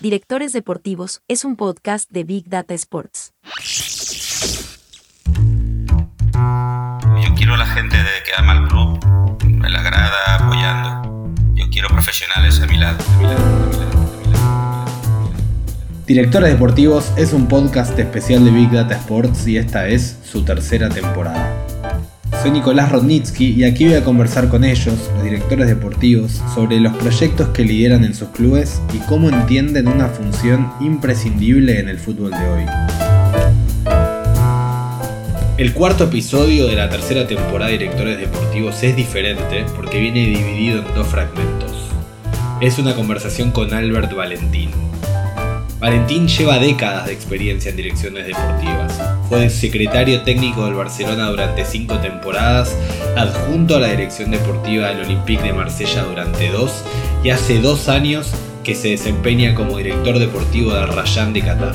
Directores Deportivos es un podcast de Big Data Sports. Yo quiero a la gente de que ama el club, me la agrada apoyando. Yo quiero profesionales a mi lado. A mi lado, a mi lado, a mi lado. Directores Deportivos es un podcast especial de Big Data Sports y esta es su tercera temporada. Soy Nicolás Rodnitsky y aquí voy a conversar con ellos, los directores deportivos, sobre los proyectos que lideran en sus clubes y cómo entienden una función imprescindible en el fútbol de hoy. El cuarto episodio de la tercera temporada de Directores Deportivos es diferente porque viene dividido en dos fragmentos. Es una conversación con Albert Valentín, Valentín lleva décadas de experiencia en direcciones deportivas. Fue secretario técnico del Barcelona durante cinco temporadas, adjunto a la dirección deportiva del Olympique de Marsella durante dos y hace dos años que se desempeña como director deportivo del Rayan de Qatar.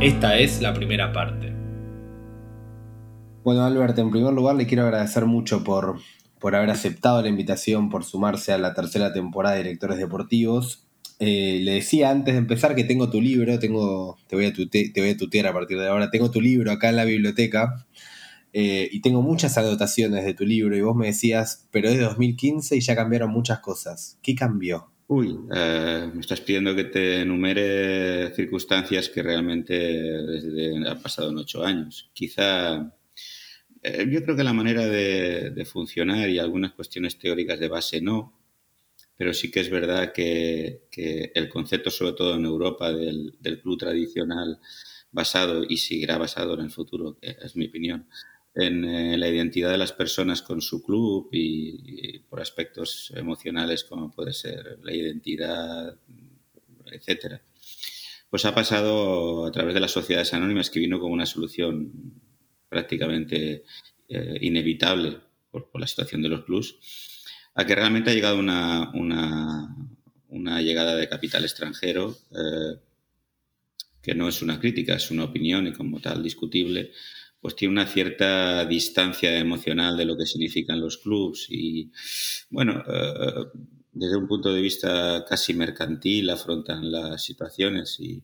Esta es la primera parte. Bueno, Albert, en primer lugar le quiero agradecer mucho por por haber aceptado la invitación, por sumarse a la tercera temporada de Directores Deportivos. Eh, le decía antes de empezar que tengo tu libro, tengo, te, voy a te voy a tutear a partir de ahora, tengo tu libro acá en la biblioteca eh, y tengo muchas anotaciones de tu libro y vos me decías, pero es de 2015 y ya cambiaron muchas cosas. ¿Qué cambió? Uy, eh, me estás pidiendo que te enumere circunstancias que realmente desde, han pasado en ocho años. Quizá yo creo que la manera de, funcionar y algunas cuestiones teóricas de base no, pero sí que es verdad que, el concepto, sobre todo en Europa, del, club tradicional basado y seguirá basado en el futuro, es mi opinión, en eh, la identidad de las personas con su club y, por aspectos emocionales como puede ser la identidad, etcétera. Pues ha pasado a través de las sociedades anónimas que vino como una solución prácticamente eh, inevitable por, la situación de los clubs, a que realmente ha llegado una, una, llegada de capital extranjero eh, que no es una crítica, es una opinión y como tal discutible, pues tiene una cierta distancia emocional de lo que significan los clubs y, bueno, eh, desde un punto de vista casi mercantil afrontan las situaciones y,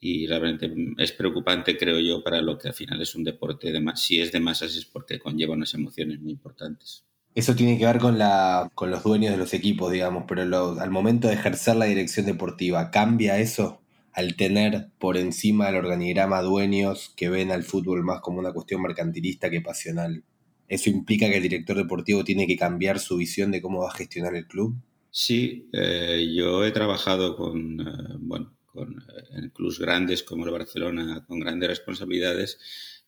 y realmente es preocupante, creo yo, para lo que al final es un deporte de más. Si es de masas es porque conlleva unas emociones muy importantes. Eso tiene que ver con, la, con los dueños de los equipos, digamos, pero al momento de ejercer la dirección deportiva, ¿cambia eso al tener por encima del organigrama dueños que ven al fútbol más como una cuestión mercantilista que pasional? ¿Eso implica que el director deportivo tiene que cambiar su visión de cómo va a gestionar el club? Sí, eh, yo he trabajado con, eh, bueno, con, eh, en clubes grandes como el Barcelona, con grandes responsabilidades,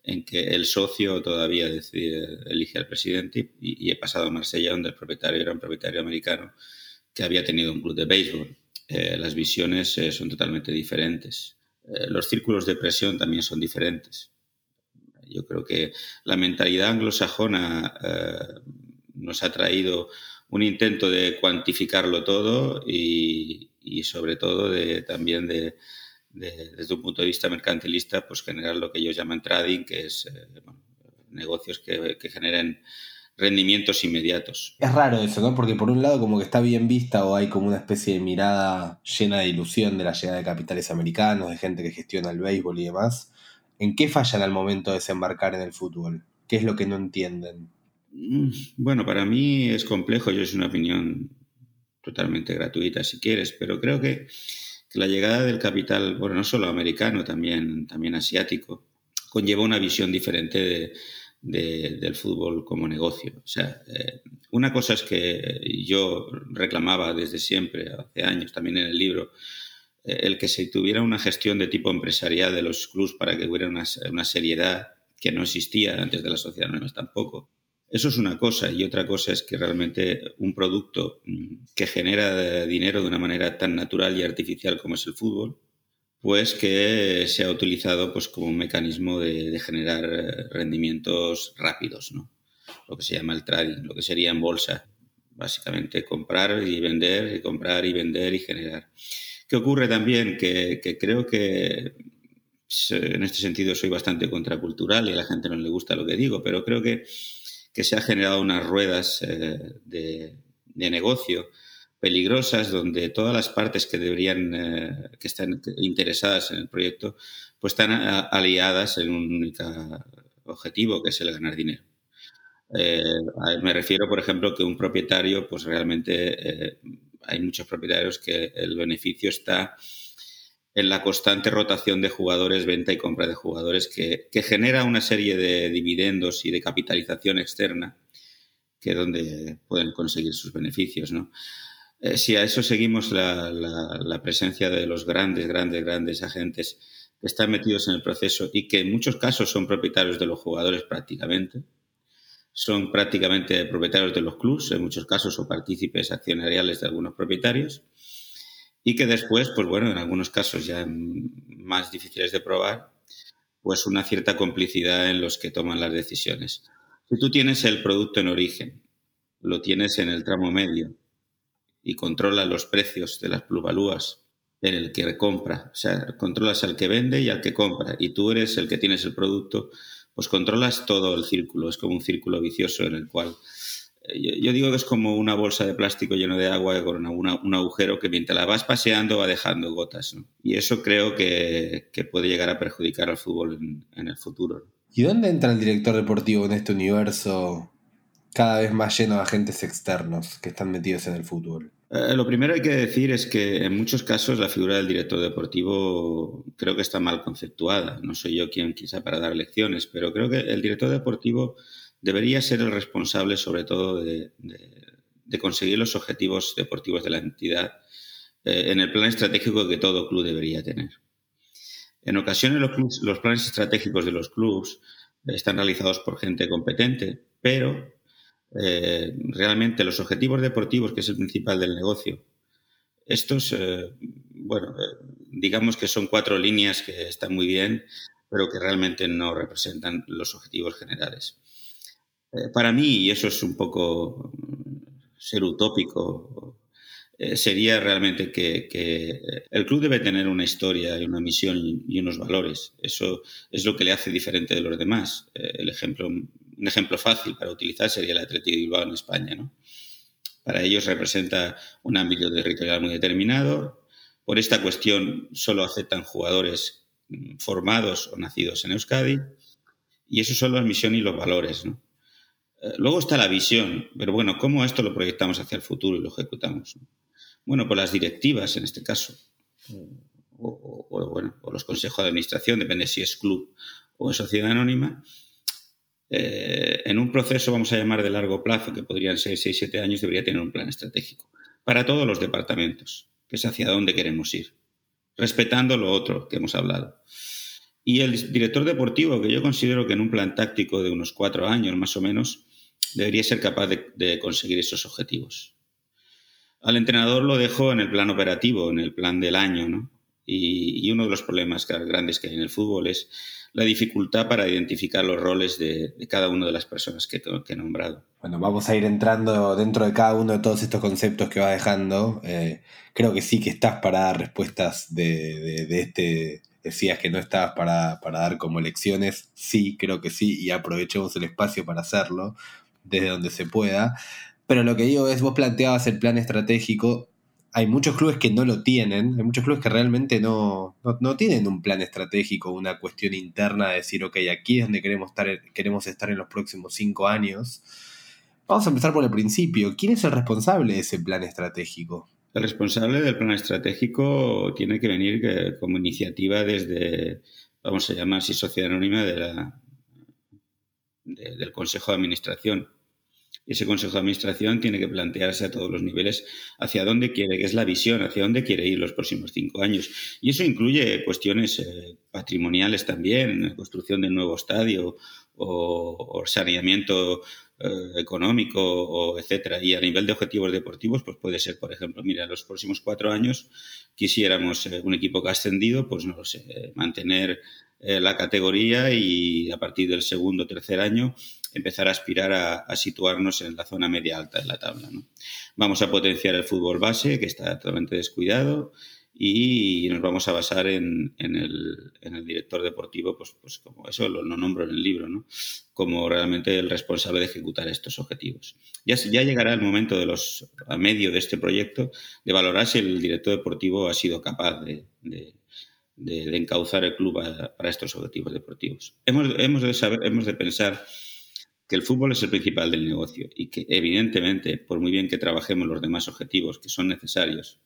en que el socio todavía decide, elige al presidente y, he pasado a Marsella, donde el propietario era un propietario americano que había tenido un club de béisbol. Eh, las visiones eh, son totalmente diferentes. los círculos de presión también son diferentes. Yo creo que la mentalidad anglosajona nos ha traído un intento de cuantificarlo todo y, y sobre todo de, también de, desde un punto de vista mercantilista, pues generar lo que ellos llaman trading, que es eh, negocios que, que, generen rendimientos inmediatos. Es raro eso, ¿no? Porque por un lado como que está bien vista o hay como una especie de mirada llena de ilusión de la llegada de capitales americanos, de gente que gestiona el béisbol y demás. ¿En qué fallan al momento de desembarcar en el fútbol? ¿Qué es lo que no entienden? Mm, bueno, para mí es complejo, yo es una opinión totalmente gratuita si quieres, pero creo que, la llegada del capital, bueno, no solo americano, también, también asiático, conlleva una visión diferente del fútbol como negocio. O sea, eh, una cosa es que yo reclamaba desde siempre, hace años, también en el libro, eh, el que se tuviera una gestión de tipo empresarial de los clubs para que hubiera una, una seriedad que no existía antes de la sociedad es tampoco. Eso es una cosa y otra cosa es que realmente un producto mm, que genera dinero de una manera tan natural y artificial como es el fútbol, pues que se ha utilizado pues como un mecanismo de, generar eh, rendimientos rápidos, ¿no? Lo que se llama el trading, lo que sería en bolsa, básicamente comprar y vender y comprar y vender y generar. ¿Qué ocurre también? Que, que creo que en este sentido soy bastante contracultural y a la gente no le gusta lo que digo, pero creo que que se ha generado unas ruedas eh, de, negocio peligrosas donde todas las partes que deberían, eh, que están interesadas en el proyecto, pues están aliadas en un único objetivo, que es el ganar dinero. Eh, me refiero, por ejemplo, que un propietario, pues realmente hay muchos propietarios que el beneficio está en la constante rotación de jugadores, venta y compra de jugadores, que, genera una serie de dividendos y de capitalización externa, que es donde pueden conseguir sus beneficios. ¿no? Eh, si a eso seguimos la, presencia de los grandes, grandes, grandes agentes que están metidos en el proceso y que en muchos casos son propietarios de los jugadores prácticamente, son prácticamente propietarios de los clubes, en muchos casos o partícipes accionariales de algunos propietarios, y que después, pues bueno, en algunos casos ya más difíciles de probar, pues una cierta complicidad en los que toman las decisiones. Si tú tienes el producto en origen, lo tienes en el tramo medio, y controla los precios de las plusvalúas en el que compra. O sea, controlas al que vende y al que compra. Y tú eres el que tienes el producto, pues controlas todo el círculo. Es como un círculo vicioso en el cual... Yo, digo que es como una bolsa de plástico lleno de agua con un agujero que mientras la vas paseando va dejando gotas. Y eso creo que, puede llegar a perjudicar al fútbol en, en el futuro. ¿Y dónde entra el director deportivo en este universo cada vez más lleno de agentes externos que están metidos en el fútbol? Eh, lo primero hay que decir es que en muchos casos la figura del director deportivo creo que está mal conceptuada. No soy yo quien quizá para dar lecciones, pero creo que el director deportivo debería ser el responsable sobre todo de, conseguir los objetivos deportivos de la entidad eh, en el plan estratégico que todo club debería tener. En ocasiones los, planes estratégicos de los clubes están realizados por gente competente, pero eh, realmente los objetivos deportivos, que es el principal del negocio, estos, eh, bueno, digamos que son cuatro líneas que están muy bien, pero que realmente no representan los objetivos generales. Para mí, y eso es un poco ser utópico, sería realmente que, el club debe tener una historia y una misión y unos valores. Eso es lo que le hace diferente de los demás. el ejemplo un ejemplo fácil para utilizar sería el Atlético de Bilbao en España. Para ellos representa un ámbito territorial muy determinado. Por esta cuestión solo aceptan jugadores mm, formados o nacidos en Euskadi. Y eso son la misión y los valores. ¿no? Eh, luego está la visión, pero bueno, ¿cómo esto lo proyectamos hacia el futuro y lo ejecutamos? Bueno, por las directivas en este caso, o, bueno, o los consejos de administración, depende si es club o es sociedad anónima, eh, en un proceso, vamos a llamar de largo plazo, que podrían ser 6, 7 años, debería tener un plan estratégico para todos los departamentos, que es hacia dónde queremos ir, respetando lo otro que hemos hablado. Y el director deportivo, que yo considero que en un plan táctico de unos cuatro años más o menos, debería ser capaz de, conseguir esos objetivos. Al entrenador lo dejo en el plan operativo, en el plan del año, ¿no? Y, uno de los problemas grandes que hay en el fútbol es la dificultad para identificar los roles de, cada una de las personas que, he nombrado. Bueno, vamos a ir entrando dentro de cada uno de todos estos conceptos que va dejando. Eh, creo que sí que estás para dar respuestas de, este... Decías que no estabas para, para dar como lecciones. Sí, creo que sí, y aprovechemos el espacio para hacerlo desde donde se pueda. Pero lo que digo es, vos planteabas el plan estratégico hay muchos clubes que no lo tienen, hay muchos clubes que realmente no, no, tienen un plan estratégico, una cuestión interna de decir, ok, aquí es donde queremos estar, queremos estar en los próximos cinco años. Vamos a empezar por el principio. ¿Quién es el responsable de ese plan estratégico? El responsable del plan estratégico tiene que venir como iniciativa desde, vamos a llamar así, sociedad anónima de la, del Consejo de Administración ese Consejo de Administración tiene que plantearse a todos los niveles hacia dónde quiere, que es la visión, hacia dónde quiere ir los próximos cinco años. Y eso incluye cuestiones eh, patrimoniales también, construcción de nuevo estadio o, saneamiento eh, económico, etcétera. Y a nivel de objetivos deportivos, pues puede ser, por ejemplo, mira, los próximos cuatro años quisiéramos eh, un equipo que ha ascendido, pues no lo sé, mantener la categoría y a partir del segundo o tercer año empezar a aspirar a, situarnos en la zona media alta de la tabla. Vamos a potenciar el fútbol base, que está totalmente descuidado, y nos vamos a basar en, el, director deportivo, pues, pues como eso lo, nombro en el libro, ¿no? como realmente el responsable de ejecutar estos objetivos. Ya, ya llegará el momento de los, a medio de este proyecto de valorar si el director deportivo ha sido capaz de, encauzar el club para estos objetivos deportivos. Hemos, hemos, de saber, hemos de pensar que el fútbol es el principal del negocio y que evidentemente, por muy bien que trabajemos los demás objetivos que son necesarios,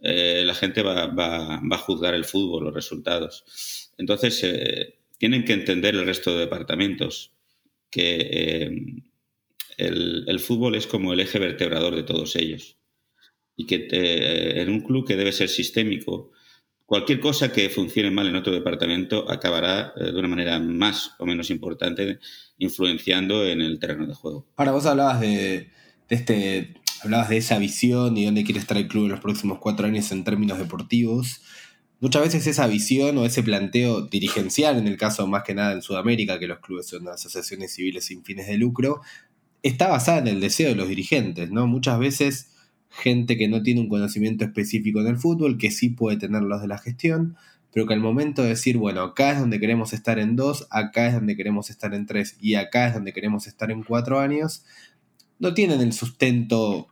eh, la gente va, a juzgar el fútbol, los resultados. Entonces, eh, tienen que entender el resto de departamentos que eh, el, fútbol es como el eje vertebrador de todos ellos. Y que en un club que debe ser sistémico, cualquier cosa que funcione mal en otro departamento acabará de una manera más o menos importante influenciando en el terreno de juego. Ahora, vos hablabas de este hablabas de esa visión y dónde quiere estar el club en los próximos cuatro años en términos deportivos. Muchas veces esa visión o ese planteo dirigencial, en el caso más que nada en Sudamérica, que los clubes son asociaciones civiles sin fines de lucro, está basada en el deseo de los dirigentes, ¿no? Muchas veces gente que no tiene un conocimiento específico en el fútbol, que sí puede tener los de la gestión, pero que al momento de decir, bueno, acá es donde queremos estar en dos, acá es donde queremos estar en tres y acá es donde queremos estar en cuatro años, no tienen el sustento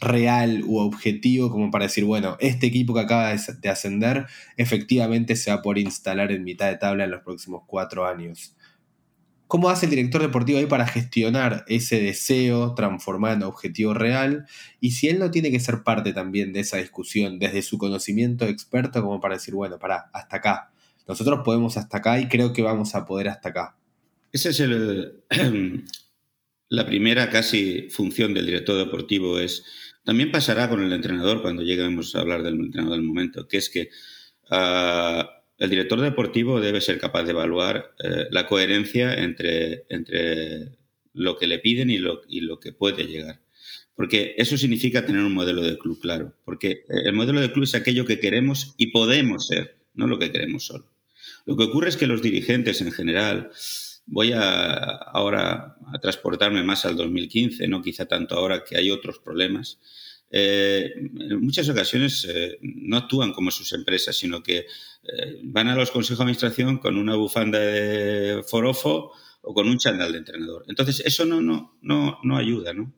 real u objetivo como para decir, bueno, este equipo que acaba de ascender efectivamente se va por instalar en mitad de tabla en los próximos cuatro años. ¿Cómo hace el director deportivo ahí para gestionar ese deseo transformado en objetivo real? Y si él no tiene que ser parte también de esa discusión desde su conocimiento experto como para decir, bueno, para, hasta acá. Nosotros podemos hasta acá y creo que vamos a poder hasta acá. Ese es el, la primera casi función del director deportivo es, también pasará con el entrenador cuando lleguemos a hablar del entrenador del momento, que es que ah, el director deportivo debe ser capaz de evaluar eh, la coherencia entre, entre lo que le piden y lo, y lo que puede llegar. Porque eso significa tener un modelo de club claro. Porque el modelo de club es aquello que queremos y podemos ser, no lo que queremos solo. Lo que ocurre es que los dirigentes en general Voy a ahora a transportarme más al 2015, no quizá tanto ahora que hay otros problemas. Eh, en muchas ocasiones eh, no actúan como sus empresas, sino que eh, van a los consejos de administración con una bufanda de forofo o con un chandal de entrenador. Entonces, eso no, no, no, no ayuda, ¿no?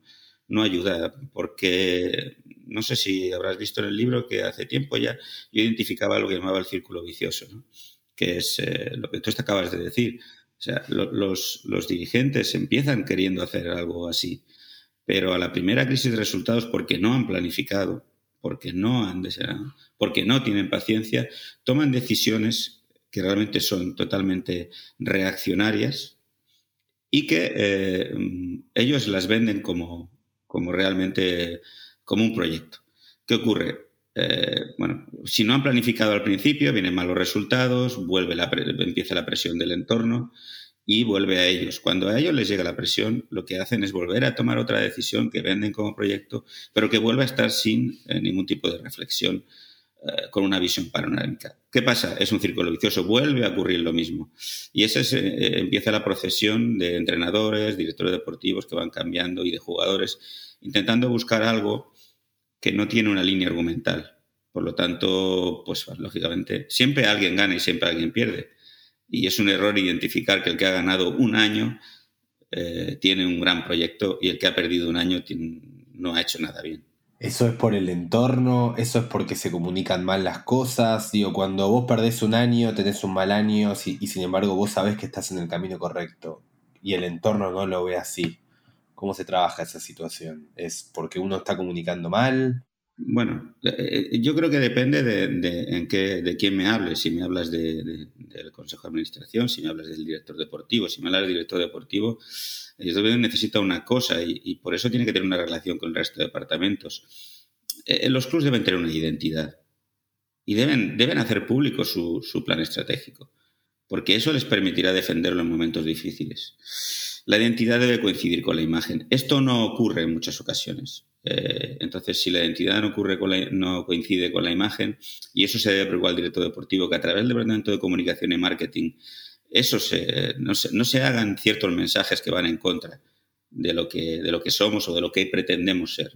No ayuda, porque no sé si habrás visto en el libro que hace tiempo ya yo identificaba lo que llamaba el círculo vicioso, ¿no? que es lo que tú te acabas de decir o sea, los, dirigentes empiezan queriendo hacer algo así, pero a la primera crisis de resultados, porque no han planificado, porque no han deseado, porque no tienen paciencia, toman decisiones que realmente son totalmente reaccionarias y que eh, ellos las venden como, como realmente como un proyecto. ¿Qué ocurre? Eh, bueno, si no han planificado al principio, vienen malos resultados, vuelve la, empieza la presión del entorno y vuelve a ellos. Cuando a ellos les llega la presión, lo que hacen es volver a tomar otra decisión que venden como proyecto, pero que vuelve a estar sin eh, ningún tipo de reflexión, eh, con una visión panorámica. ¿Qué pasa? Es un círculo vicioso, vuelve a ocurrir lo mismo. Y ese es, empieza la procesión de entrenadores, directores deportivos que van cambiando y de jugadores, intentando buscar algo que no tiene una línea argumental. Por lo tanto, pues lógicamente, siempre alguien gana y siempre alguien pierde. Y es un error identificar que el que ha ganado un año eh, tiene un gran proyecto y el que ha perdido un año no ha hecho nada bien. Eso es por el entorno, eso es porque se comunican mal las cosas. Digo, cuando vos perdés un año, tenés un mal año y sin embargo vos sabés que estás en el camino correcto y el entorno no lo ve así. ¿Cómo se trabaja esa situación? ¿Es porque uno está comunicando mal? Bueno, eh, yo creo que depende de, en qué, de quién me hables. Si me hablas del Consejo de Administración, si me hablas del director deportivo, si me hablas del director deportivo, el director necesita una cosa y, por eso tiene que tener una relación con el resto de departamentos. Eh, los clubes deben tener una identidad y deben, deben hacer público su, su plan estratégico, porque eso les permitirá defenderlo en momentos difíciles. La identidad debe coincidir con la imagen. Esto no ocurre en muchas ocasiones. Eh, entonces, si la identidad no, ocurre con no coincide con la imagen, y eso se debe preocupar al director deportivo, que a través del Departamento de Comunicación y Marketing, eso se, no, se, no se hagan ciertos mensajes que van en contra de lo que, de lo que somos o de lo que pretendemos ser.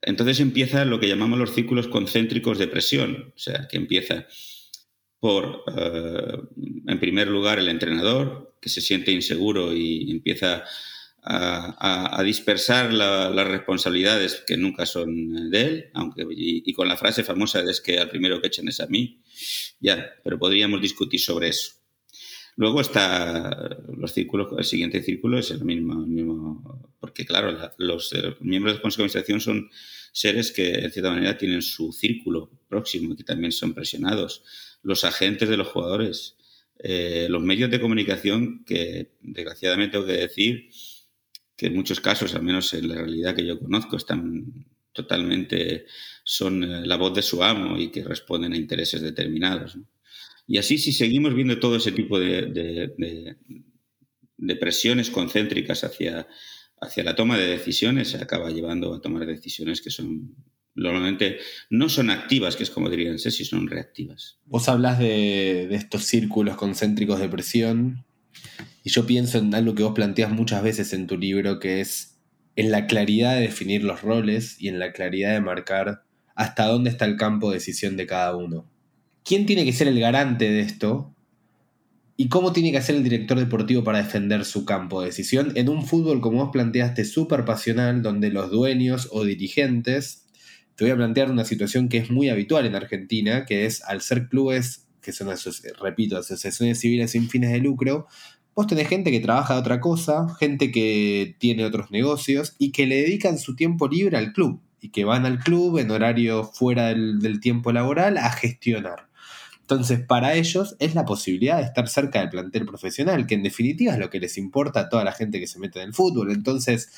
entonces empieza lo que llamamos los círculos concéntricos de presión, o sea, que empieza por, eh, en primer lugar, el entrenador, que se siente inseguro y empieza a, dispersar las responsabilidades que nunca son de él, aunque y, con la frase famosa es que al primero que echen es a mí, ya, pero podríamos discutir sobre eso. Luego está los círculos, el siguiente círculo es el mismo, mismo porque claro, los eh, miembros del Consejo de Administración son seres que en cierta manera tienen su círculo próximo y que también son presionados. Los agentes de los jugadores, eh, los medios de comunicación que desgraciadamente tengo que decir que en muchos casos, al menos en la realidad que yo conozco, están totalmente, son eh, la voz de su amo y que responden a intereses determinados. Y así, si seguimos viendo todo ese tipo de, de, presiones concéntricas hacia, hacia la toma de decisiones, se acaba llevando a tomar decisiones que son normalmente no son activas, que es como dirían si son reactivas. Vos hablas de, de, estos círculos concéntricos de presión y yo pienso en algo que vos planteas muchas veces en tu libro, que es en la claridad de definir los roles y en la claridad de marcar hasta dónde está el campo de decisión de cada uno. ¿Quién tiene que ser el garante de esto? ¿Y cómo tiene que hacer el director deportivo para defender su campo de decisión en un fútbol, como vos planteaste, súper pasional, donde los dueños o dirigentes, te voy a plantear una situación que es muy habitual en Argentina, que es al ser clubes, que son, repito, asociaciones civiles sin fines de lucro, Vos tenés gente que trabaja de otra cosa, gente que tiene otros negocios y que le dedican su tiempo libre al club y que van al club en horario fuera del, tiempo laboral a gestionar. Entonces, para ellos es la posibilidad de estar cerca del plantel profesional, que en definitiva es lo que les importa a toda la gente que se mete en el fútbol. Entonces,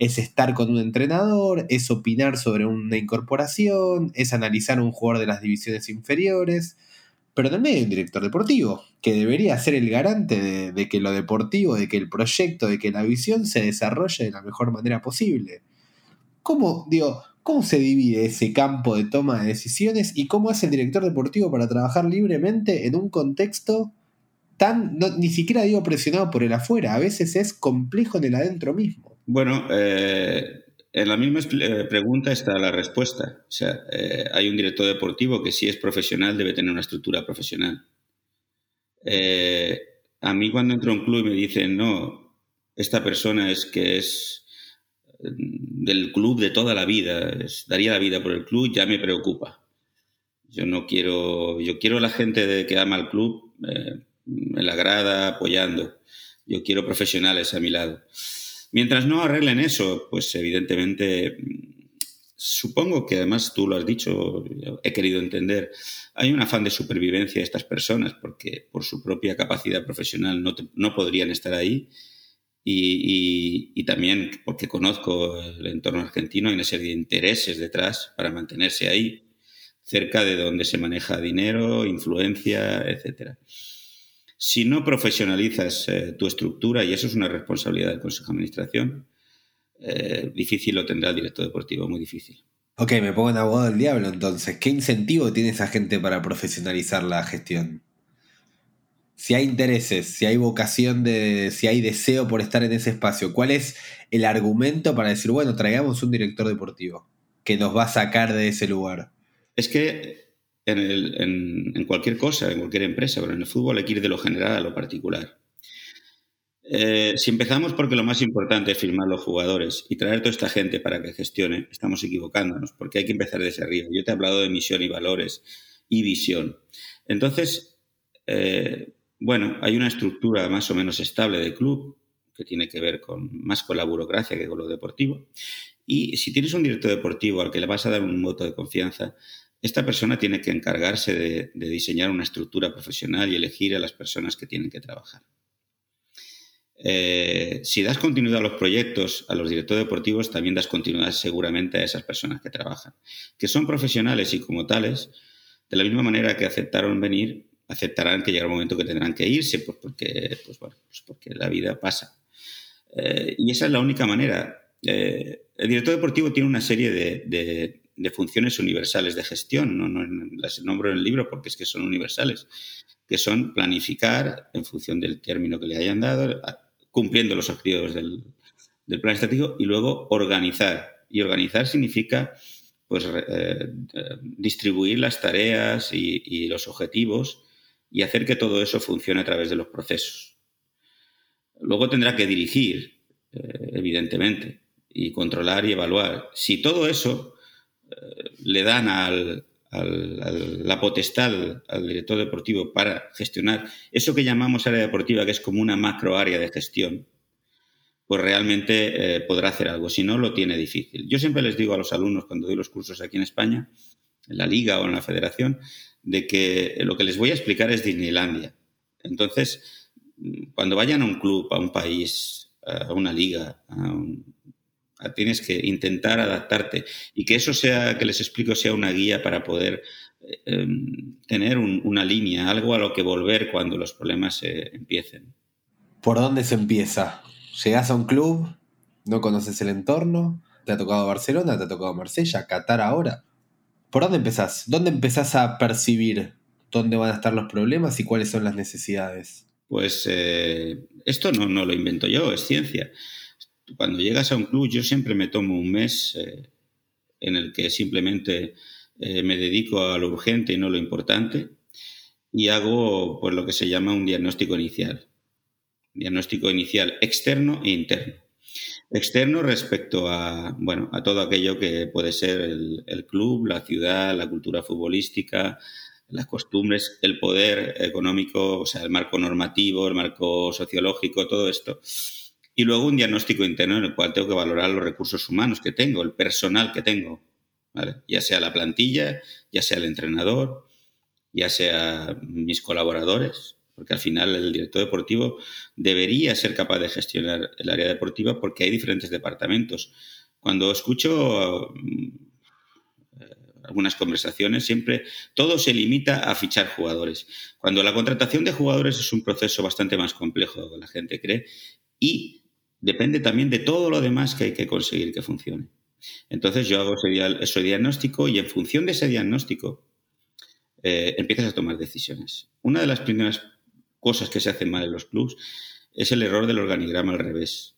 es estar con un entrenador, es opinar sobre una incorporación, es analizar un jugador de las divisiones inferiores pero también hay un director deportivo, que debería ser el garante de, que lo deportivo, de que el proyecto, de que la visión se desarrolle de la mejor manera posible. ¿Cómo, digo, cómo se divide ese campo de toma de decisiones y cómo hace el director deportivo para trabajar libremente en un contexto tan, ni siquiera digo presionado por el afuera, a veces es complejo en el adentro mismo? Bueno, eh, en la misma eh, pregunta está la respuesta. O sea, eh, hay un director deportivo que si es profesional debe tener una estructura profesional. Eh, a mí cuando entro a un club y me dicen, no, esta persona es que es del club de toda la vida, daría la vida por el club, ya me preocupa. Yo no quiero, yo quiero la gente que ama al club en la grada apoyando. Yo quiero profesionales a mi lado. Mientras no arreglen eso, pues evidentemente supongo que además tú lo has dicho, he querido entender, hay un afán de supervivencia de estas personas porque por su propia capacidad profesional no, no podrían estar ahí y, y, también porque conozco el entorno argentino, hay una serie de intereses detrás para mantenerse ahí, cerca de donde se maneja dinero, influencia, etcétera. Si no profesionalizas eh, tu estructura, y eso es una responsabilidad del Consejo de Administración, eh, difícil lo tendrá el director deportivo, muy difícil. Ok, me pongo en abogado del diablo entonces. ¿Qué incentivo tiene esa gente para profesionalizar la gestión? Si hay intereses, si hay vocación de, si hay deseo por estar en ese espacio, ¿cuál es el argumento para decir, bueno, traigamos un director deportivo que nos va a sacar de ese lugar? Es que en, cualquier cosa, en cualquier empresa, pero en el fútbol hay que ir de lo general a lo particular. Eh, si empezamos porque lo más importante es firmar los jugadores y traer toda esta gente para que gestione, estamos equivocándonos, porque hay que empezar desde arriba. Yo te he hablado de misión y valores y visión. Entonces, eh, bueno, hay una estructura más o menos estable de club que tiene que ver con más con la burocracia que con lo deportivo. Y si tienes un director deportivo al que le vas a dar un voto de confianza, esta persona tiene que encargarse de, diseñar una estructura profesional y elegir a las personas que tienen que trabajar. Eh, si das continuidad a los proyectos, a los directores deportivos, también das continuidad seguramente a esas personas que trabajan, que son profesionales y como tales, de la misma manera que aceptaron venir, aceptarán que llegará un momento que tendrán que irse, pues porque, pues pues porque la vida pasa. Eh, y esa es la única manera. Eh, el director deportivo tiene una serie de funciones universales de gestión, no, las nombro en el libro porque es que son universales, que son planificar en función del término que le hayan dado, cumpliendo los objetivos del, plan estratégico y luego organizar Y organizar significa pues, distribuir las tareas y los objetivos y hacer que todo eso funcione a través de los procesos. Luego tendrá que dirigir, eh, evidentemente, y controlar y evaluar. Si todo eso eh, le dan al, la potestad al director deportivo para gestionar eso que llamamos área deportiva, que es como una macro área de gestión, pues realmente eh, podrá hacer algo. Si no, lo tiene difícil. Yo siempre les digo a los alumnos cuando doy los cursos aquí en España, en la liga o en la federación, de que lo que les voy a explicar es Disneylandia. Entonces, cuando vayan a un club, a un país, a una liga, tienes que intentar adaptarte y que eso sea, que les explico, sea una guía para poder eh, em, tener una línea, algo a lo que volver cuando los problemas empiecen. ¿Por dónde se empieza? Llegas a un club, no conoces el entorno, te ha tocado Barcelona, te ha tocado Marsella, Qatar ahora. ¿Por dónde empezás? ¿Dónde empezás a percibir dónde van a estar los problemas y cuáles son las necesidades? Pues eh, esto no, no, lo invento yo, es ciencia. Cuando llegas a un club, yo siempre me tomo un mes eh, en el que simplemente eh, me dedico a lo urgente y no lo importante y hago pues, lo que se llama un diagnóstico inicial. Diagnóstico inicial externo e interno. Externo respecto a, bueno, a todo aquello que puede ser el, club, la ciudad, la cultura futbolística, las costumbres, el poder económico, o sea, el marco normativo, el marco sociológico, todo esto. Y luego un diagnóstico interno en el cual tengo que valorar los recursos humanos que tengo, el personal que tengo, ya sea la plantilla, ya sea el entrenador, ya sea mis colaboradores, porque al final el director deportivo debería ser capaz de gestionar el área deportiva porque hay diferentes departamentos. Cuando escucho mm, algunas conversaciones, siempre todo se limita a fichar jugadores. Cuando la contratación de jugadores es un proceso bastante más complejo que la gente cree y depende también de todo lo demás que hay que conseguir que funcione. Entonces yo hago ese, diagnóstico y en función de ese diagnóstico eh, empiezas a tomar decisiones. Una de las primeras cosas que se hacen mal en los clubs es el error del organigrama al revés.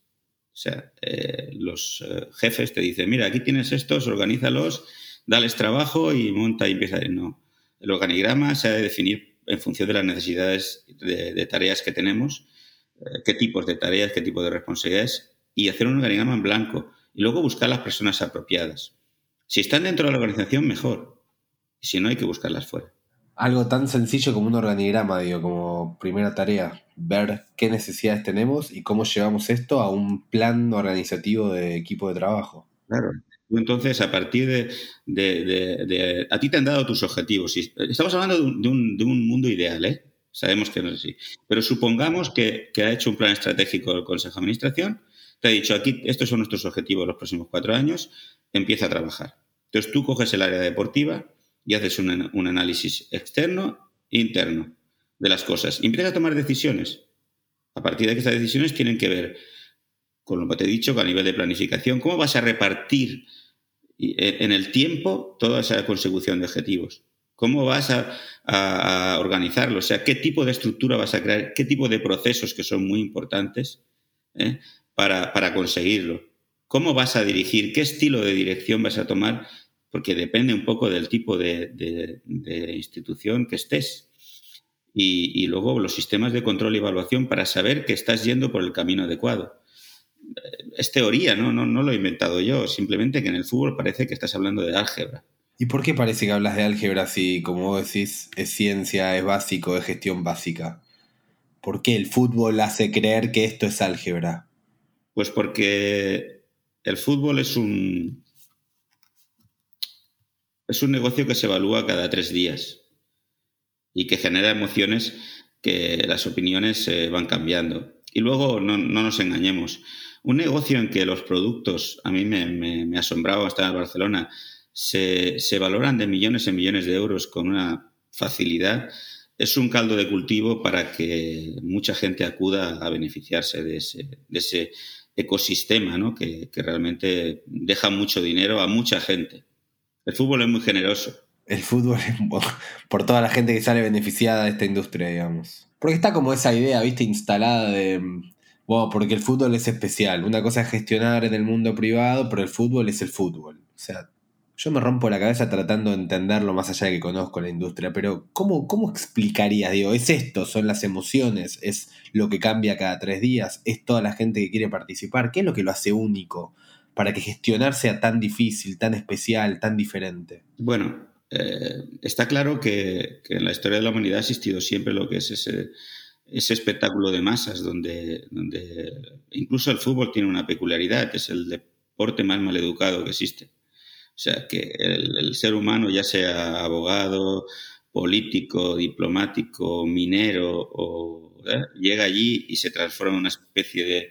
O sea, eh, los eh, jefes te dicen, mira, aquí tienes estos, organízalos, dales trabajo y monta y empieza. No, el organigrama se ha de definir en función de las necesidades de, tareas que tenemos, qué tipos de tareas, qué tipo de responsabilidades, y hacer un organigrama en blanco. Y luego buscar las personas apropiadas. Si están dentro de la organización, mejor. Y si no, hay que buscarlas fuera algo tan sencillo como un organigrama, digo, como primera tarea, ver qué necesidades tenemos y cómo llevamos esto a un plan organizativo de equipo de trabajo. Claro. Entonces, a partir de, A ti te han dado tus objetivos. Estamos hablando de un, de un, mundo ideal, ¿eh? Sabemos que no es así. Pero supongamos que, ha hecho un plan estratégico el Consejo de Administración, te ha dicho, aquí, estos son nuestros objetivos los próximos cuatro años, empieza a trabajar. Entonces tú coges el área deportiva, y haces un, análisis externo e interno de las cosas. Y empiezas a tomar decisiones. A partir de que estas decisiones tienen que ver con lo que te he dicho, a nivel de planificación, cómo vas a repartir en el tiempo toda esa consecución de objetivos. ¿Cómo vas a, organizarlo? O sea, ¿qué tipo de estructura vas a crear? ¿Qué tipo de procesos que son muy importantes eh, para, conseguirlo? ¿Cómo vas a dirigir? ¿Qué estilo de dirección vas a tomar porque depende un poco del tipo de, institución que estés. Y, luego los sistemas de control y evaluación para saber que estás yendo por el camino adecuado. Es teoría, no lo he inventado yo, simplemente que en el fútbol parece que estás hablando de álgebra. ¿Y por qué parece que hablas de álgebra si, como vos decís, es ciencia, es básico, es gestión básica? ¿Por qué el fútbol hace creer que esto es álgebra? Pues porque el fútbol es un, es un negocio que se evalúa cada tres días y que genera emociones que las opiniones se van cambiando. Y luego, no, nos engañemos, un negocio en que los productos, a mí me, me, asombraba estar en Barcelona, se, valoran de millones en millones de euros con una facilidad, es un caldo de cultivo para que mucha gente acuda a beneficiarse de ese, ecosistema ¿no? que, realmente deja mucho dinero a mucha gente. El fútbol es muy generoso. El fútbol es por toda la gente que sale beneficiada de esta industria, digamos. Porque está como esa idea, viste, instalada de, Bueno, porque el fútbol es especial. Una cosa es gestionar en el mundo privado, pero el fútbol es el fútbol. O sea, yo me rompo la cabeza tratando de entenderlo más allá de que conozco la industria, pero ¿cómo, cómo explicarías? Digo, ¿es esto? ¿Son las emociones? ¿Es lo que cambia cada tres días? ¿Es toda la gente que quiere participar? ¿Qué es lo que lo hace único para que gestionar sea tan difícil, tan especial, tan diferente? Bueno, eh, está claro que, en la historia de la humanidad ha existido siempre lo que es ese, espectáculo de masas, donde, donde incluso el fútbol tiene una peculiaridad, es el deporte más maleducado que existe. O sea, que el, ser humano, ya sea abogado, político, diplomático, minero, ¿eh? llega allí y se transforma en una especie de,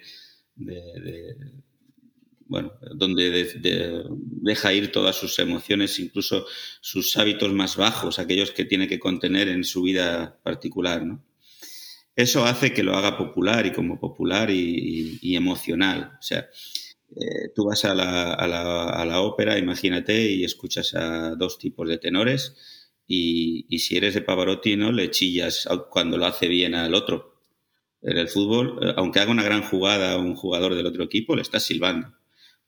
bueno, donde deja ir todas sus emociones, incluso sus hábitos más bajos, aquellos que tiene que contener en su vida particular. Eso hace que lo haga popular y como popular y, emocional. O sea, eh, tú vas a la, ópera, imagínate, y escuchas a dos tipos de tenores y, si eres de Pavarotti, ¿no? Le chillas cuando lo hace bien al otro. En el fútbol, eh, aunque haga una gran jugada a un jugador del otro equipo, le estás silbando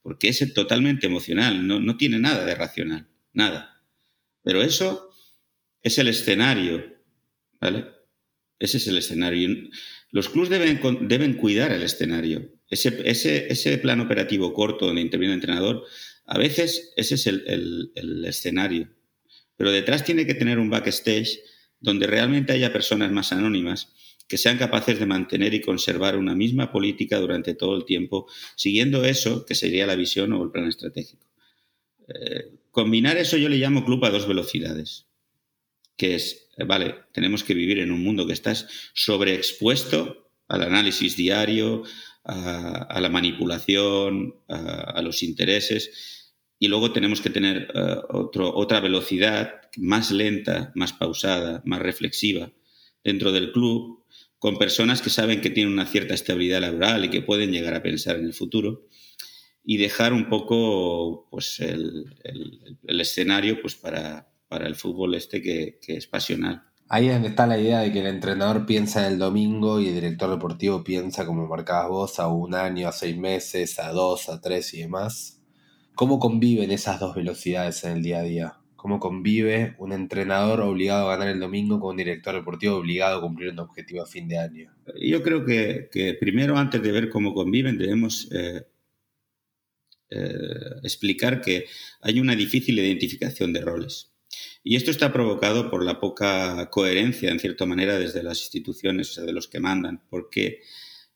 porque es totalmente emocional, no, tiene nada de racional, nada. Pero eso es el escenario, ¿vale? Ese es el escenario. Los clubes deben cuidar el escenario. Ese, ese, ese, plan operativo corto donde interviene el entrenador, a veces ese es el, el, escenario. Pero detrás tiene que tener un backstage donde realmente haya personas más anónimas que sean capaces de mantener y conservar una misma política durante todo el tiempo, siguiendo eso, que sería la visión o el plan estratégico. Eh, combinar eso yo le llamo club a dos velocidades, que es, eh, vale, tenemos que vivir en un mundo que estás sobreexpuesto al análisis diario, a, la manipulación, a, los intereses, y luego tenemos que tener eh, otro, otra velocidad más lenta, más pausada, más reflexiva dentro del club, con personas que saben que tienen una cierta estabilidad laboral y que pueden llegar a pensar en el futuro y dejar un poco pues, el, escenario pues, para, para, el fútbol este que, es pasional. Ahí es donde está la idea de que el entrenador piensa en el domingo y el director deportivo piensa, como marcabas vos, a un año, a seis meses, a dos, a tres y demás. ¿Cómo conviven esas dos velocidades en el día a día? cómo convive un entrenador obligado a ganar el domingo con un director deportivo obligado a cumplir un objetivo a fin de año? Yo creo que, primero, antes de ver cómo conviven, debemos eh, eh, explicar que hay una difícil identificación de roles. Y esto está provocado por la poca coherencia, en cierta manera, desde las instituciones, o sea, de los que mandan, porque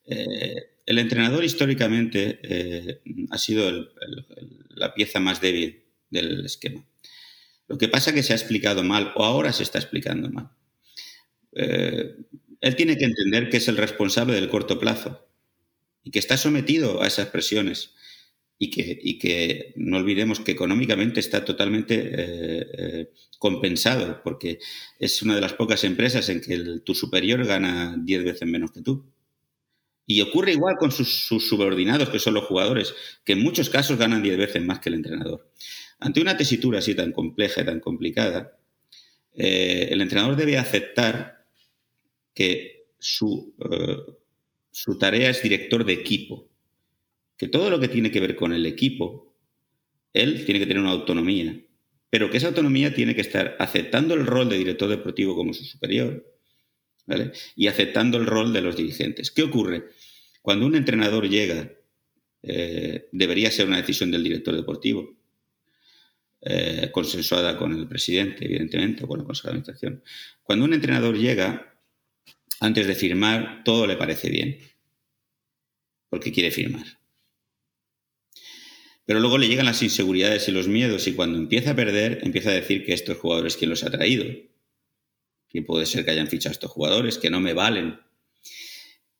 eh, el entrenador históricamente ha sido la pieza más débil del esquema. Lo que pasa es que se ha explicado mal o ahora se está explicando mal. Eh, él tiene que entender que es el responsable del corto plazo y que está sometido a esas presiones y que, y que no olvidemos que económicamente está totalmente eh, eh, compensado porque es una de las pocas empresas en que tu superior gana 10 veces menos que tú. Y ocurre igual con sus, subordinados, que son los jugadores, que en muchos casos ganan 10 veces más que el entrenador. Ante una tesitura así tan compleja y tan complicada, eh, el entrenador debe aceptar que su, su tarea es director de equipo, que todo lo que tiene que ver con el equipo, él tiene que tener una autonomía, pero que esa autonomía tiene que estar aceptando el rol de director deportivo como su superior y aceptando el rol de los dirigentes. ¿Qué ocurre? Cuando un entrenador llega, eh, debería ser una decisión del director deportivo, eh, consensuada con el presidente, evidentemente, o con la Administración. Cuando un entrenador llega, antes de firmar, todo le parece bien, porque quiere firmar. Pero luego le llegan las inseguridades y los miedos y cuando empieza a perder, empieza a decir que estos jugadores, ¿quién los ha traído? Que puede ser que hayan fichado a estos jugadores, que no me valen.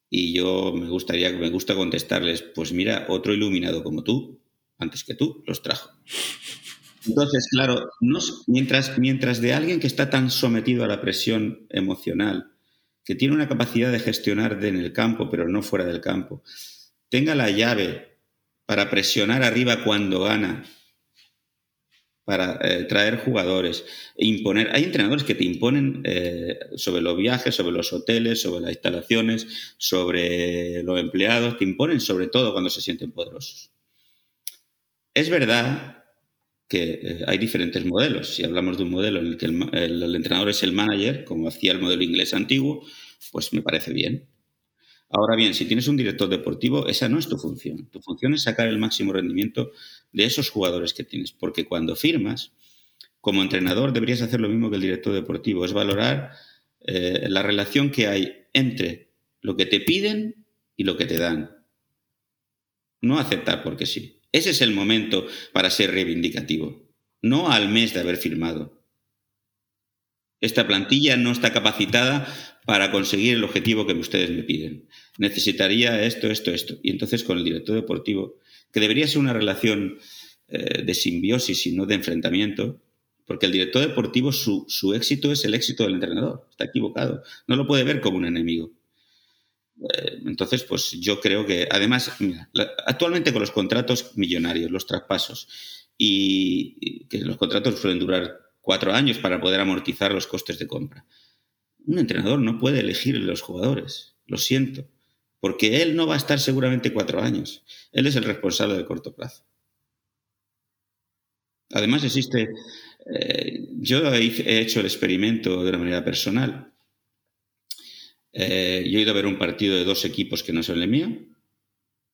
Y yo me gustaría, me gusta contestarles, pues mira, otro iluminado como tú, antes que tú, los trajo. Entonces, claro, mientras, mientras de alguien que está tan sometido a la presión emocional, que tiene una capacidad de gestionar en el campo, pero no fuera del campo, tenga la llave para presionar arriba cuando gana, para eh, traer jugadores, imponer. Hay entrenadores que te imponen eh, sobre los viajes, sobre los hoteles, sobre las instalaciones, sobre los empleados, te imponen sobre todo cuando se sienten poderosos. Es verdad que eh, hay diferentes modelos. Si hablamos de un modelo en el que el, entrenador es el manager, como hacía el modelo inglés antiguo, pues me parece bien. Ahora bien, si tienes un director deportivo, esa no es tu función. Tu función es sacar el máximo rendimiento de esos jugadores que tienes, porque cuando firmas, como entrenador deberías hacer lo mismo que el director deportivo, es valorar eh, la relación que hay entre lo que te piden y lo que te dan. No aceptar porque sí. Ese es el momento para ser reivindicativo, no al mes de haber firmado. Esta plantilla no está capacitada para conseguir el objetivo que ustedes me piden. Necesitaría esto, esto, esto. Y entonces con el director deportivo, que debería ser una relación eh, de simbiosis y no de enfrentamiento, porque el director deportivo, su, éxito es el éxito del entrenador. Está equivocado. No lo puede ver como un enemigo. Eh, entonces, pues yo creo que, además, mira, actualmente con los contratos millonarios, los traspasos, y que los contratos suelen durar cuatro años para poder amortizar los costes de compra. Un entrenador no puede elegir los jugadores, lo siento, porque él no va a estar seguramente cuatro años. Él es el responsable del corto plazo. Además existe, eh, yo he hecho el experimento de una manera personal. Eh, yo he ido a ver un partido de dos equipos que no son el mío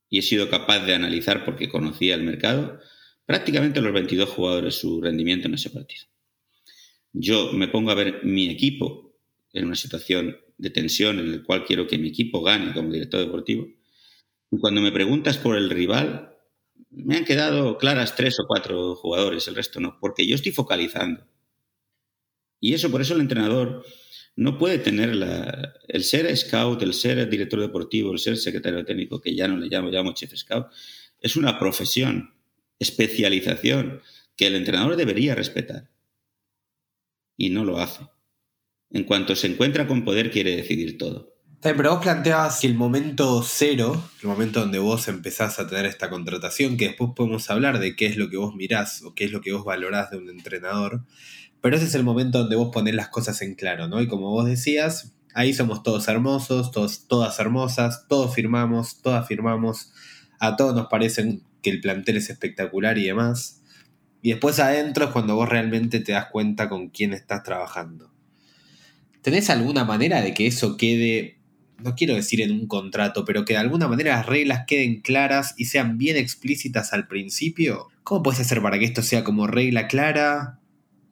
y he sido capaz de analizar, porque conocía el mercado, prácticamente los 22 jugadores su rendimiento en ese partido. Yo me pongo a ver mi equipo en una situación de tensión en la cual quiero que mi equipo gane como director deportivo. Y cuando me preguntas por el rival, me han quedado claras tres o cuatro jugadores, el resto no, porque yo estoy focalizando. Y eso, por eso el entrenador no puede tener la, el ser scout, el ser director deportivo, el ser secretario técnico, que ya no le llamo, llamo chief scout, es una profesión, especialización que el entrenador debería respetar. Y no lo hace. En cuanto se encuentra con poder, quiere decidir todo. Pero vos planteabas que el momento cero, el momento donde vos empezás a tener esta contratación, que después podemos hablar de qué es lo que vos mirás o qué es lo que vos valorás de un entrenador, pero ese es el momento donde vos ponés las cosas en claro, ¿no? Y como vos decías, ahí somos todos hermosos, todos, todas hermosas, todos firmamos, todas firmamos, a todos nos parece que el plantel es espectacular y demás. Y después adentro es cuando vos realmente te das cuenta con quién estás trabajando. ¿Tenés alguna manera de que eso quede, no quiero decir en un contrato, pero que de alguna manera las reglas queden claras y sean bien explícitas al principio? ¿Cómo puedes hacer para que esto sea como regla clara,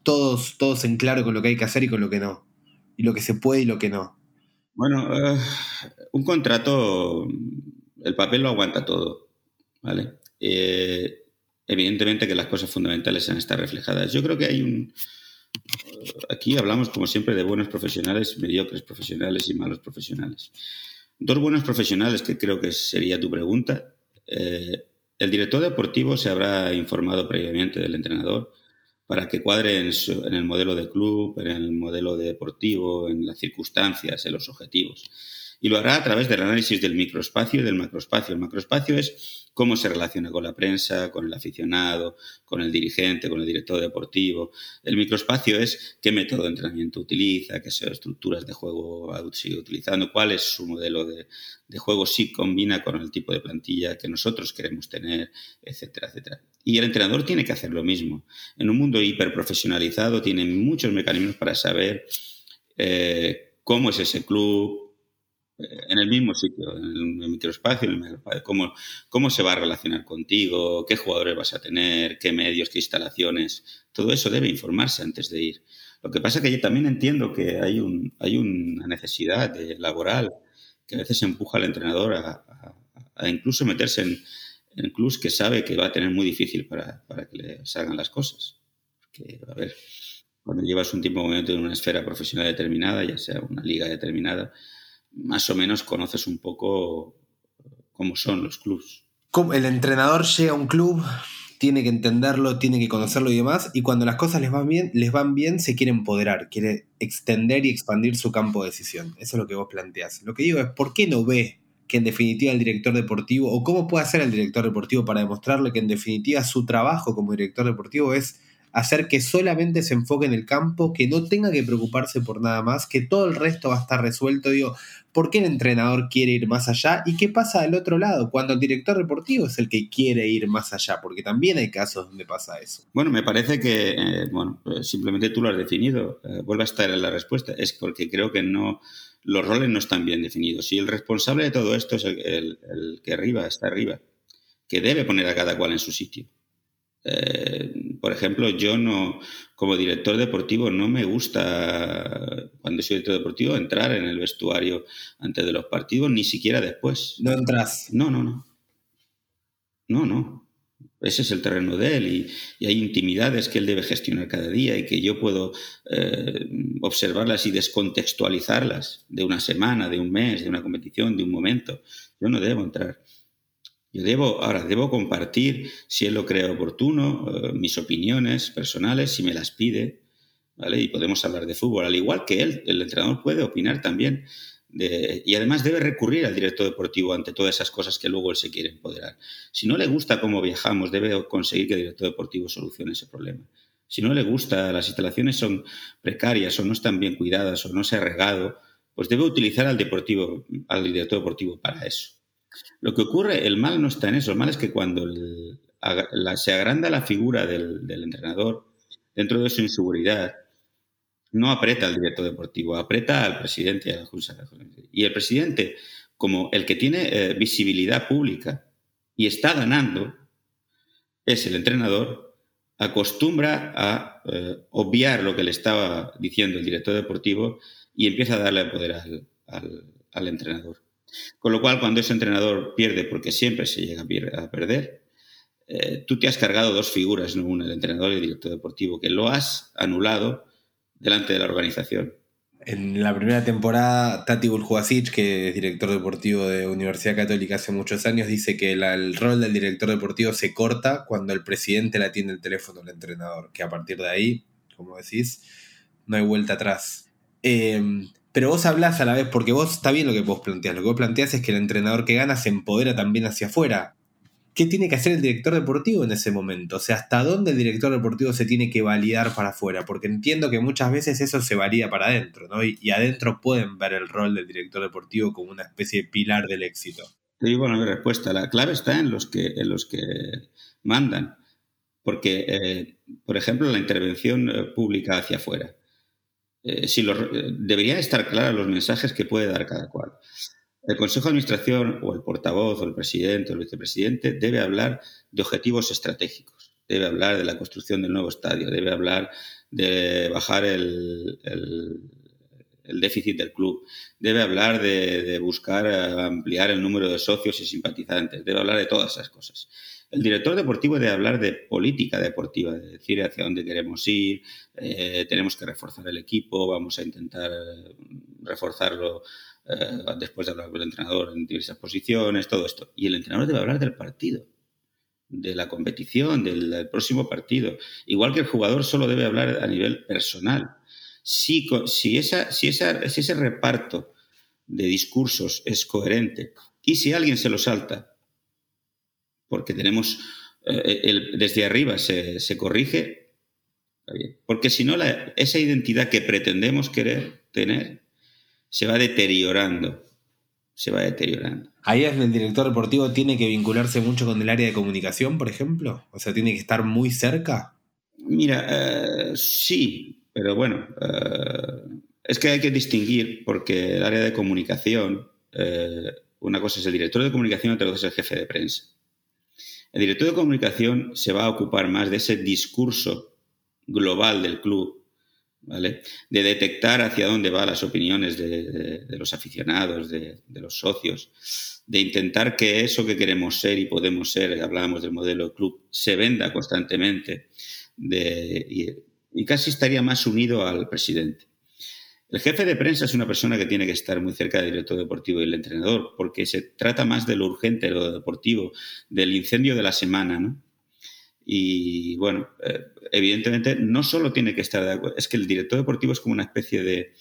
todos, todos en claro con lo que hay que hacer y con lo que no? Y lo que se puede y lo que no. Bueno, eh, un contrato, el papel lo aguanta todo, ¿vale? Eh, evidentemente que las cosas fundamentales han estar reflejadas. Yo creo que hay un, Aquí hablamos, como siempre, de buenos profesionales, mediocres profesionales y malos profesionales. Dos buenos profesionales, que creo que sería tu pregunta. Eh, el director deportivo se habrá informado previamente del entrenador para que cuadre en, en, el modelo de club, en el modelo deportivo, en las circunstancias, en los objetivos. Y lo hará a través del análisis del microespacio y del macroespacio. El macroespacio es cómo se relaciona con la prensa, con el aficionado, con el dirigente, con el director deportivo. El microespacio es qué método de entrenamiento utiliza, qué estructuras de juego sigue utilizando, cuál es su modelo de, juego, si combina con el tipo de plantilla que nosotros queremos tener, etcétera, etcétera. Y el entrenador tiene que hacer lo mismo. En un mundo hiperprofesionalizado tiene muchos mecanismos para saber eh, cómo es ese club, en el mismo sitio, en el microespacio, cómo, cómo se va a relacionar contigo, qué jugadores vas a tener, qué medios, qué instalaciones. Todo eso debe informarse antes de ir. Lo que pasa es que yo también entiendo que hay, un, hay una necesidad de, laboral que a veces empuja al entrenador a, incluso meterse en, en, clubs que sabe que va a tener muy difícil para, para que le salgan las cosas. Porque, a ver, cuando llevas un tiempo en una esfera profesional determinada, ya sea una liga determinada, más o menos conoces un poco cómo son los clubs. El entrenador llega a un club, tiene que entenderlo, tiene que conocerlo y demás, y cuando las cosas les van bien, les van bien, se quiere empoderar, quiere extender y expandir su campo de decisión. Eso es lo que vos planteás. Lo que digo es, ¿por qué no ve que en definitiva el director deportivo, o cómo puede hacer el director deportivo para demostrarle que en definitiva su trabajo como director deportivo es hacer que solamente se enfoque en el campo, que no tenga que preocuparse por nada más, que todo el resto va a estar resuelto. Digo, ¿por qué el entrenador quiere ir más allá? ¿Y qué pasa del otro lado? Cuando el director deportivo es el que quiere ir más allá, porque también hay casos donde pasa eso. Bueno, me parece que, eh, bueno, pues simplemente tú lo has definido. Eh, vuelve a estar en la respuesta. Es porque creo que no, los roles no están bien definidos. Y el responsable de todo esto es el que arriba, está arriba, que debe poner a cada cual en su sitio. Eh, por ejemplo, yo no, como director deportivo, no me gusta, cuando soy director deportivo, entrar en el vestuario antes de los partidos, ni siquiera después. No entras. No, no, no. No, no. Ese es el terreno de él y, hay intimidades que él debe gestionar cada día y que yo puedo eh, observarlas y descontextualizarlas de una semana, de un mes, de una competición, de un momento. Yo no debo entrar. Yo debo, ahora, debo compartir, si él lo cree oportuno, eh, mis opiniones personales, si me las pide, ¿vale? Y podemos hablar de fútbol, al igual que él, el entrenador puede opinar también. Y además debe recurrir al director deportivo ante todas esas cosas que luego él se quiere empoderar. Si no le gusta cómo viajamos, debe conseguir que el director deportivo solucione ese problema. Si no le gusta, las instalaciones son precarias o no están bien cuidadas o no se ha regado, pues debe utilizar al, deportivo, al director deportivo para eso. Lo que ocurre, el mal no está en eso, el mal es que cuando se agranda la figura del, entrenador, dentro de su inseguridad, no aprieta al director deportivo, aprieta al presidente y a la Junta. Y el presidente, como el que tiene eh, visibilidad pública y está ganando, es el entrenador, acostumbra a eh, obviar lo que le estaba diciendo el director deportivo y empieza a darle poder al entrenador. Con lo cual, cuando ese entrenador pierde, porque siempre se llega a perder, eh, tú te has cargado dos figuras, ¿no? una, el entrenador y el director deportivo, que lo has anulado delante de la organización. En la primera temporada, Tati Buljubasic, que es director deportivo de Universidad Católica hace muchos años, dice que el rol del director deportivo se corta cuando el presidente le atiende el teléfono al entrenador, que a partir de ahí, como decís, no hay vuelta atrás. Eh, pero vos hablás a la vez, porque vos está bien lo que vos planteás. Lo que vos planteás es que el entrenador que gana se empodera también hacia afuera. ¿Qué tiene que hacer el director deportivo en ese momento? O sea, ¿hasta dónde el director deportivo se tiene que validar para afuera? Porque entiendo que muchas veces eso se valida para adentro, ¿no? Y, adentro pueden ver el rol del director deportivo como una especie de pilar del éxito. Te digo la respuesta. La clave está en los que, en los que mandan. Porque, eh, por ejemplo, la intervención eh, pública hacia afuera. Eh, si eh, deberían estar claros los mensajes que puede dar cada cual. El Consejo de Administración o el portavoz o el presidente o el vicepresidente debe hablar de objetivos estratégicos, debe hablar de la construcción del nuevo estadio, debe hablar de bajar el, déficit del club, debe hablar de, buscar ampliar el número de socios y simpatizantes, debe hablar de todas esas cosas. El director deportivo debe hablar de política deportiva, de decir hacia dónde queremos ir, eh, tenemos que reforzar el equipo, vamos a intentar eh, reforzarlo eh, después de hablar con el entrenador en diversas posiciones, todo esto. Y el entrenador debe hablar del partido, de la competición, del, próximo partido. Igual que el jugador solo debe hablar a nivel personal. Si, si, esa, si, esa, si ese reparto de discursos es coherente y si alguien se lo salta porque tenemos, eh, desde arriba se, corrige, porque si no, esa identidad que pretendemos querer tener se va deteriorando, se va deteriorando. Ahí es el director deportivo tiene que vincularse mucho con el área de comunicación, por ejemplo, o sea, tiene que estar muy cerca. Mira, eh, sí, pero bueno, eh, es que hay que distinguir porque el área de comunicación, una cosa es el director de comunicación, otra cosa es el jefe de prensa. El director de comunicación se va a ocupar más de ese discurso global del club, ¿vale? De detectar hacia dónde van las opiniones de, los aficionados, de, los socios, de intentar que eso que queremos ser y podemos ser, hablábamos del modelo de club, se venda constantemente y casi estaría más unido al presidente. El jefe de prensa es una persona que tiene que estar muy cerca del director deportivo y el entrenador, porque se trata más de lo urgente, de lo deportivo, del incendio de la semana, ¿no? Y bueno, eh, evidentemente no solo tiene que estar de acuerdo, es que el director deportivo es como una especie de,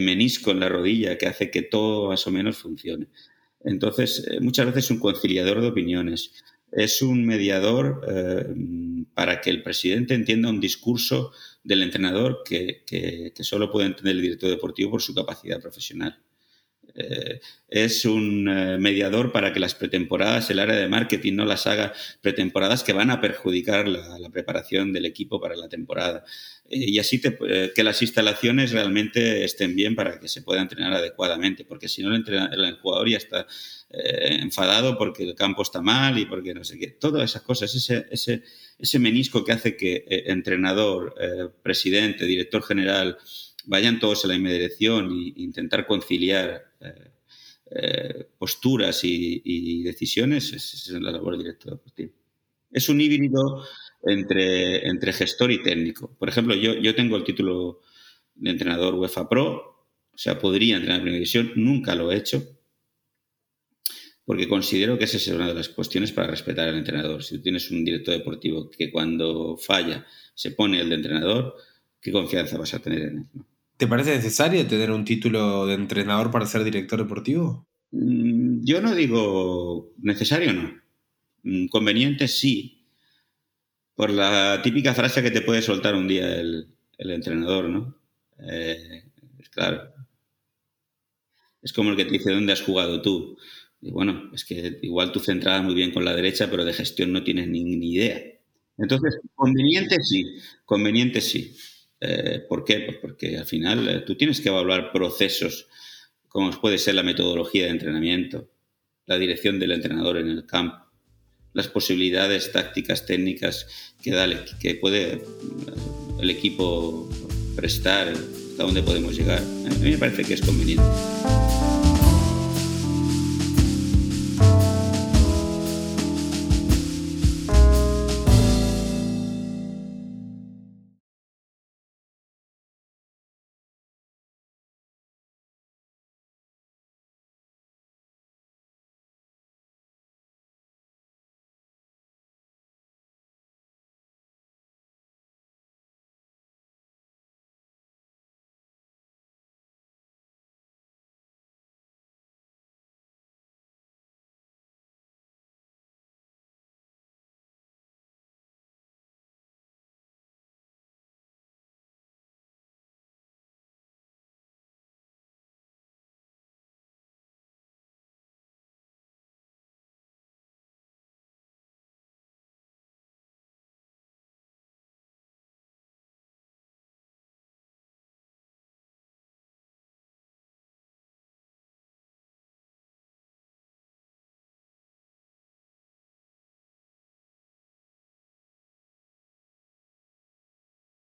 menisco en la rodilla que hace que todo más o menos funcione. Entonces, eh, muchas veces es un conciliador de opiniones, es un mediador eh, para que el presidente entienda un discurso del entrenador que, que, que solo puede entender el director deportivo por su capacidad profesional. Eh, es un eh, mediador para que las pretemporadas, el área de marketing no las haga pretemporadas que van a perjudicar la, preparación del equipo para la temporada. Eh, y así que las instalaciones realmente estén bien para que se pueda entrenar adecuadamente, porque si no el, el jugador ya está enfadado porque el campo está mal y porque no sé qué. Todas esas cosas, ese, ese, ese menisco que hace que entrenador, presidente, director general, vayan todos en la misma dirección e intentar conciliar eh, eh, posturas y, decisiones es, la labor del director deportivo. Es un híbrido entre, entre gestor y técnico. Por ejemplo, yo, yo tengo el título de entrenador UEFA Pro, o sea, podría entrenar en primera división, nunca lo he hecho, porque considero que esa es una de las cuestiones para respetar al entrenador. Si tú tienes un director deportivo que cuando falla se pone el de entrenador, ¿qué confianza vas a tener en él? ¿Te parece necesario tener un título de entrenador para ser director deportivo? Mm, yo no digo necesario, no. Mm, conveniente, sí. Por la típica frase que te puede soltar un día el, entrenador, ¿no? Eh, claro. Es como el que te dice dónde has jugado tú. Y bueno, es que igual tú centrabas muy bien con la derecha, pero de gestión no tienes ni, ni idea. Entonces, conveniente sí, conveniente sí. Eh, ¿Por qué? Pues porque al final eh, tú tienes que evaluar procesos como puede ser la metodología de entrenamiento, la dirección del entrenador en el campo, las posibilidades tácticas, técnicas que, da, que puede eh, el equipo prestar, hasta dónde podemos llegar. A mí me parece que es conveniente.